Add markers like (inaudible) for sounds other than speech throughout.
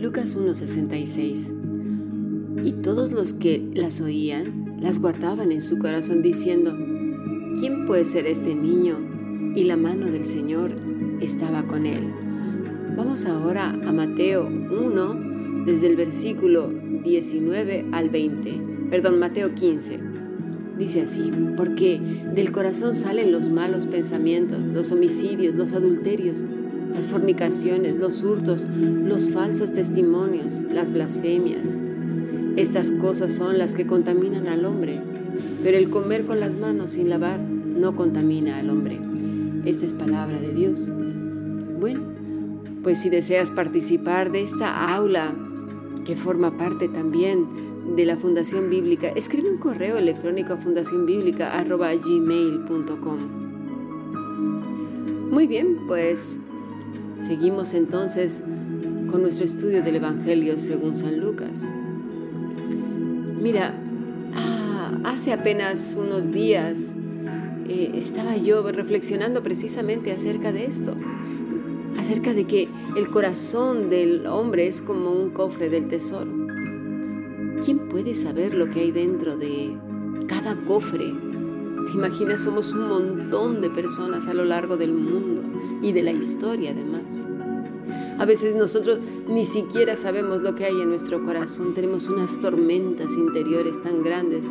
Lucas 1:66 Y todos los que las oían las guardaban en su corazón diciendo, ¿quién puede ser este niño? Y la mano del Señor estaba con él. Vamos ahora a Mateo 1, desde el versículo 19 al 20. Perdón, Mateo 15. Dice así, porque del corazón salen los malos pensamientos, los homicidios, los adulterios, las fornicaciones, los hurtos, los falsos testimonios, las blasfemias. Estas cosas son las que contaminan al hombre, pero el comer con las manos sin lavar no contamina al hombre. Esta es palabra de Dios. Bueno, pues si deseas participar de esta aula que forma parte también de la Fundación Bíblica, escribe un correo electrónico a fundacionbiblica.gmail.com. Muy bien, pues seguimos entonces con nuestro estudio del Evangelio según San Lucas. Mira, ah, hace apenas unos días eh, estaba yo reflexionando precisamente acerca de esto, acerca de que el corazón del hombre es como un cofre del tesoro. ¿Quién puede saber lo que hay dentro de cada cofre? ¿Te imaginas? Somos un montón de personas a lo largo del mundo y de la historia además. A veces nosotros ni siquiera sabemos lo que hay en nuestro corazón. Tenemos unas tormentas interiores tan grandes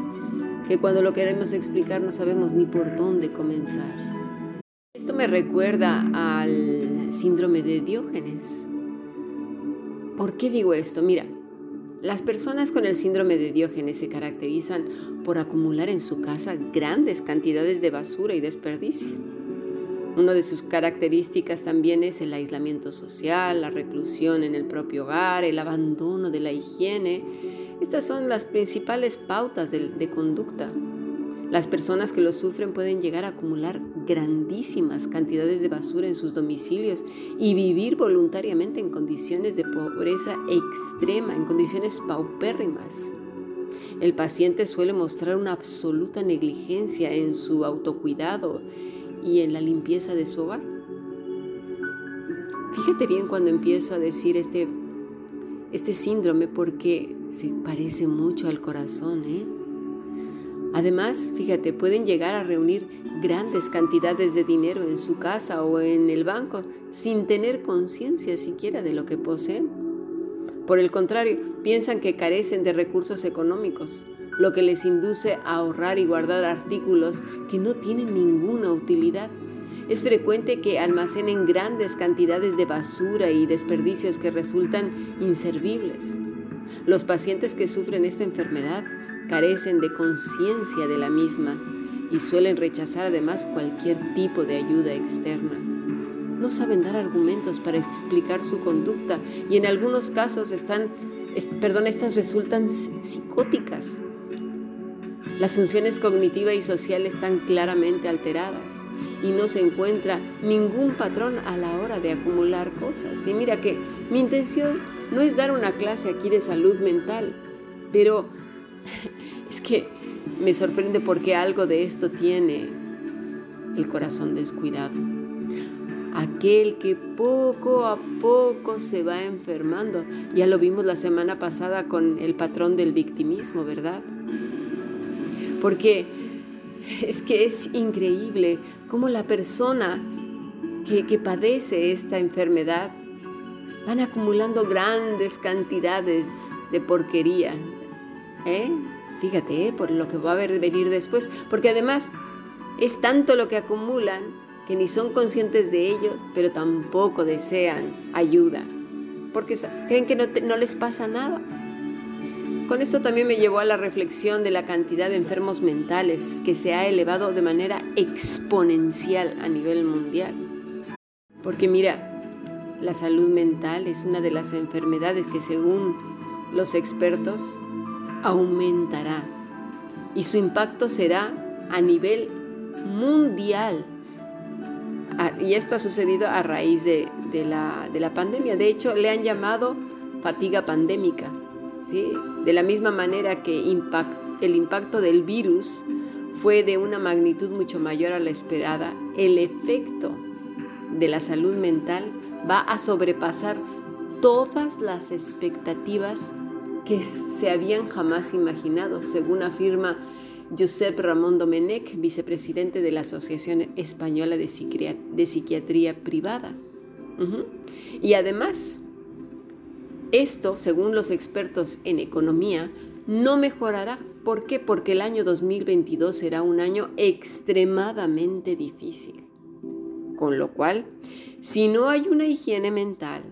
que cuando lo queremos explicar no sabemos ni por dónde comenzar. Esto me recuerda al síndrome de Diógenes. ¿Por qué digo esto? Mira, las personas con el síndrome de Diógenes se caracterizan por acumular en su casa grandes cantidades de basura y desperdicio. Una de sus características también es el aislamiento social, la reclusión en el propio hogar, el abandono de la higiene. Estas son las principales pautas de, conducta las personas que lo sufren pueden llegar a acumular grandísimas cantidades de basura en sus domicilios y vivir voluntariamente en condiciones de pobreza extrema, en condiciones paupérrimas. El paciente suele mostrar una absoluta negligencia en su autocuidado y en la limpieza de su hogar. Fíjate bien cuando empiezo a decir este, este síndrome porque se parece mucho al corazón, ¿eh? Además, fíjate, pueden llegar a reunir grandes cantidades de dinero en su casa o en el banco sin tener conciencia siquiera de lo que poseen. Por el contrario, piensan que carecen de recursos económicos, lo que les induce a ahorrar y guardar artículos que no tienen ninguna utilidad. Es frecuente que almacenen grandes cantidades de basura y desperdicios que resultan inservibles. Los pacientes que sufren esta enfermedad carecen de conciencia de la misma y suelen rechazar además cualquier tipo de ayuda externa. No saben dar argumentos para explicar su conducta y en algunos casos están, perdón, estas resultan psicóticas. Las funciones cognitiva y social están claramente alteradas y no se encuentra ningún patrón a la hora de acumular cosas. Y mira que mi intención no es dar una clase aquí de salud mental, pero es que me sorprende porque algo de esto tiene el corazón descuidado. Aquel que poco a poco se va enfermando. Ya lo vimos la semana pasada con el patrón del victimismo, ¿verdad? Porque es que es increíble cómo la persona que, que padece esta enfermedad van acumulando grandes cantidades de porquería, ¿Eh? Fíjate, ¿eh? por lo que va a venir después, porque además es tanto lo que acumulan que ni son conscientes de ellos, pero tampoco desean ayuda, porque creen que no, no les pasa nada. Con esto también me llevó a la reflexión de la cantidad de enfermos mentales que se ha elevado de manera exponencial a nivel mundial. Porque mira, la salud mental es una de las enfermedades que según los expertos aumentará y su impacto será a nivel mundial. Ah, y esto ha sucedido a raíz de, la, de, la, pandemia. De hecho, le han llamado fatiga pandémica. ¿sí? De la misma manera que el impacto del virus fue de una magnitud mucho mayor a la esperada, el efecto de la salud mental va a sobrepasar todas las expectativas que se habían jamás imaginado, según afirma Josep Ramón Domenech, vicepresidente de la Asociación Española de, Psiquiatría Privada. Y además, esto, según los expertos en economía, no mejorará. ¿Por qué? Porque el año 2022 será un año extremadamente difícil. Con lo cual, si no hay una higiene mental,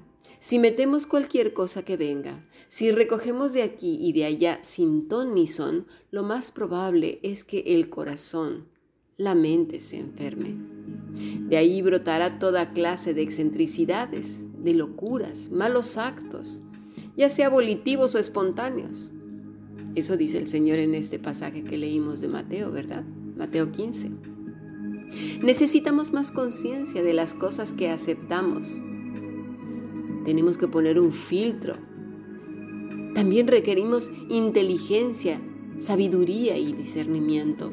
si metemos cualquier cosa que venga, si recogemos de aquí y de allá sin ton ni son, lo más probable es que el corazón, la mente se enferme. De ahí brotará toda clase de excentricidades, de locuras, malos actos, ya sea volitivos o espontáneos. Eso dice el Señor en este pasaje que leímos de Mateo, ¿verdad? Mateo 15. Necesitamos más conciencia de las cosas que aceptamos. Tenemos que poner un filtro. También requerimos inteligencia, sabiduría y discernimiento.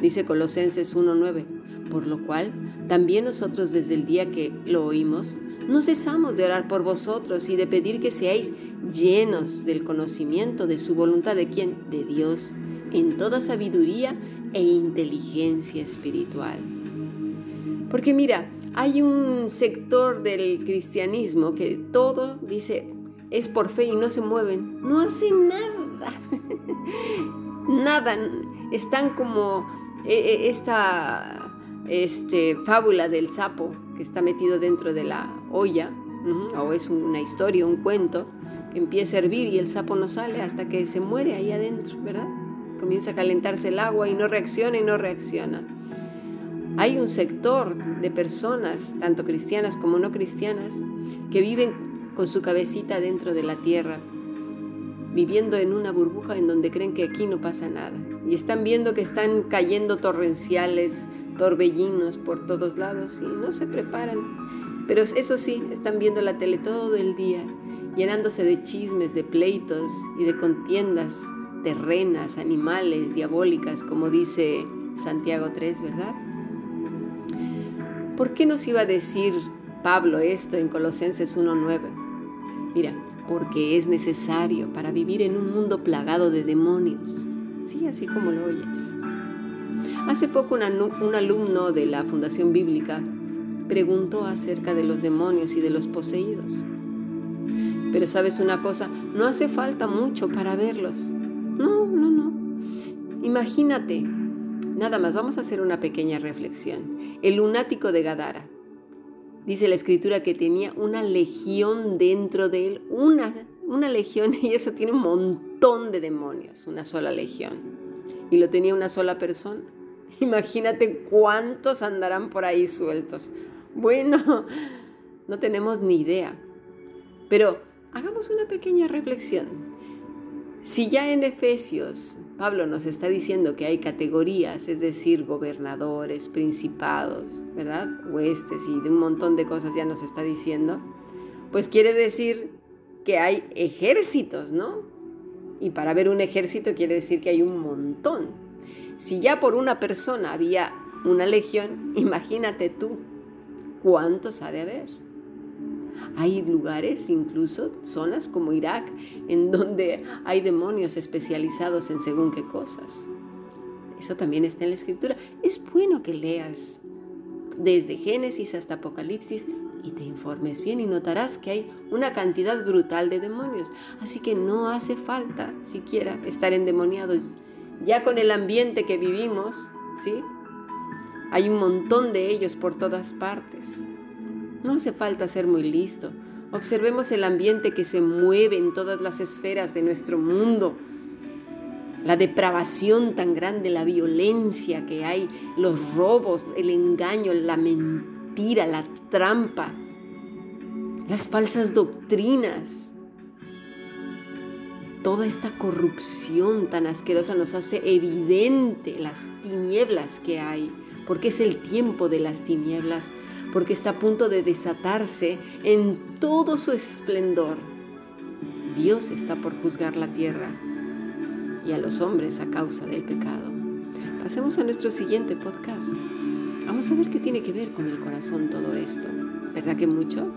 Dice Colosenses 1.9, por lo cual también nosotros desde el día que lo oímos, no cesamos de orar por vosotros y de pedir que seáis llenos del conocimiento de su voluntad de quién? De Dios, en toda sabiduría e inteligencia espiritual. Porque mira, hay un sector del cristianismo que todo dice es por fe y no se mueven, no hacen nada, (laughs) nada, están como eh, eh, esta este, fábula del sapo que está metido dentro de la olla, o es una historia, un cuento, que empieza a hervir y el sapo no sale hasta que se muere ahí adentro, ¿verdad? Comienza a calentarse el agua y no reacciona y no reacciona. Hay un sector de personas, tanto cristianas como no cristianas, que viven con su cabecita dentro de la tierra, viviendo en una burbuja en donde creen que aquí no pasa nada. Y están viendo que están cayendo torrenciales, torbellinos por todos lados y no se preparan. Pero eso sí, están viendo la tele todo el día, llenándose de chismes, de pleitos y de contiendas terrenas, animales, diabólicas, como dice Santiago 3, ¿verdad? ¿Por qué nos iba a decir Pablo esto en Colosenses 1.9? Mira, porque es necesario para vivir en un mundo plagado de demonios. Sí, así como lo oyes. Hace poco un alumno de la Fundación Bíblica preguntó acerca de los demonios y de los poseídos. Pero sabes una cosa, no hace falta mucho para verlos. No, no, no. Imagínate, nada más, vamos a hacer una pequeña reflexión. El lunático de Gadara. Dice la escritura que tenía una legión dentro de él, una, una legión, (laughs) y eso tiene un montón de demonios, una sola legión. Y lo tenía una sola persona. (laughs) Imagínate cuántos andarán por ahí sueltos. Bueno, (laughs) no tenemos ni idea. Pero hagamos una pequeña reflexión. Si ya en Efesios Pablo nos está diciendo que hay categorías, es decir, gobernadores, principados, ¿verdad? Huestes y de un montón de cosas ya nos está diciendo, pues quiere decir que hay ejércitos, ¿no? Y para ver un ejército quiere decir que hay un montón. Si ya por una persona había una legión, (laughs) imagínate tú cuántos ha de haber. Hay lugares, incluso zonas como Irak, en donde hay demonios especializados en según qué cosas. Eso también está en la escritura. Es bueno que leas desde Génesis hasta Apocalipsis y te informes bien y notarás que hay una cantidad brutal de demonios. Así que no hace falta siquiera estar endemoniados. Ya con el ambiente que vivimos, ¿sí? Hay un montón de ellos por todas partes. No hace falta ser muy listo. Observemos el ambiente que se mueve en todas las esferas de nuestro mundo. La depravación tan grande, la violencia que hay, los robos, el engaño, la mentira, la trampa, las falsas doctrinas. Toda esta corrupción tan asquerosa nos hace evidente las tinieblas que hay, porque es el tiempo de las tinieblas porque está a punto de desatarse en todo su esplendor. Dios está por juzgar la tierra y a los hombres a causa del pecado. pasemos a nuestro siguiente podcast. Vamos a ver qué tiene que ver con el corazón todo esto. ¿Verdad que mucho?